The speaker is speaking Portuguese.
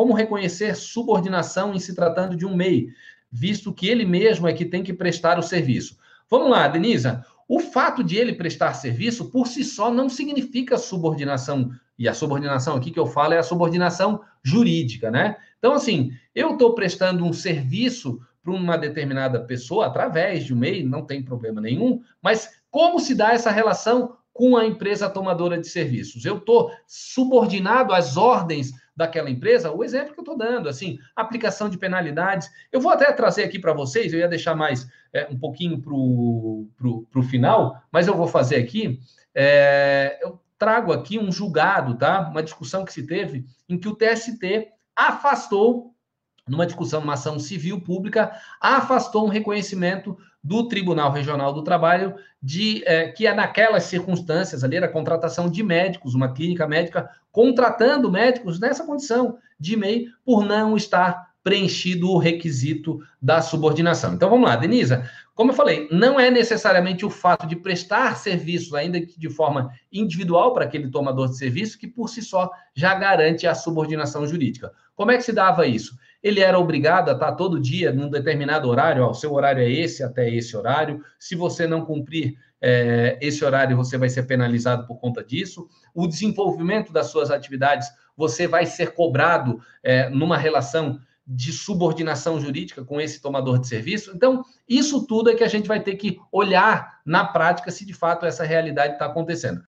como reconhecer subordinação em se tratando de um MEI, visto que ele mesmo é que tem que prestar o serviço. Vamos lá, Denisa. O fato de ele prestar serviço por si só não significa subordinação. E a subordinação aqui que eu falo é a subordinação jurídica, né? Então, assim, eu estou prestando um serviço para uma determinada pessoa através de um MEI, não tem problema nenhum, mas como se dá essa relação com a empresa tomadora de serviços? Eu estou subordinado às ordens daquela empresa, o exemplo que eu estou dando, assim, aplicação de penalidades. Eu vou até trazer aqui para vocês, eu ia deixar mais é, um pouquinho para o final, mas eu vou fazer aqui. É, eu trago aqui um julgado, tá? Uma discussão que se teve em que o TST afastou numa discussão, numa ação civil pública, afastou um reconhecimento do Tribunal Regional do Trabalho de é, que é naquelas circunstâncias ali era a contratação de médicos, uma clínica médica contratando médicos nessa condição de MEI por não estar preenchido o requisito da subordinação. Então vamos lá, Denisa. Como eu falei, não é necessariamente o fato de prestar serviços, ainda que de forma individual para aquele tomador de serviço, que por si só já garante a subordinação jurídica. Como é que se dava isso? Ele era obrigado a estar todo dia num determinado horário, ó, o seu horário é esse até esse horário. Se você não cumprir é, esse horário, você vai ser penalizado por conta disso. O desenvolvimento das suas atividades, você vai ser cobrado é, numa relação de subordinação jurídica com esse tomador de serviço. Então, isso tudo é que a gente vai ter que olhar na prática se de fato essa realidade está acontecendo.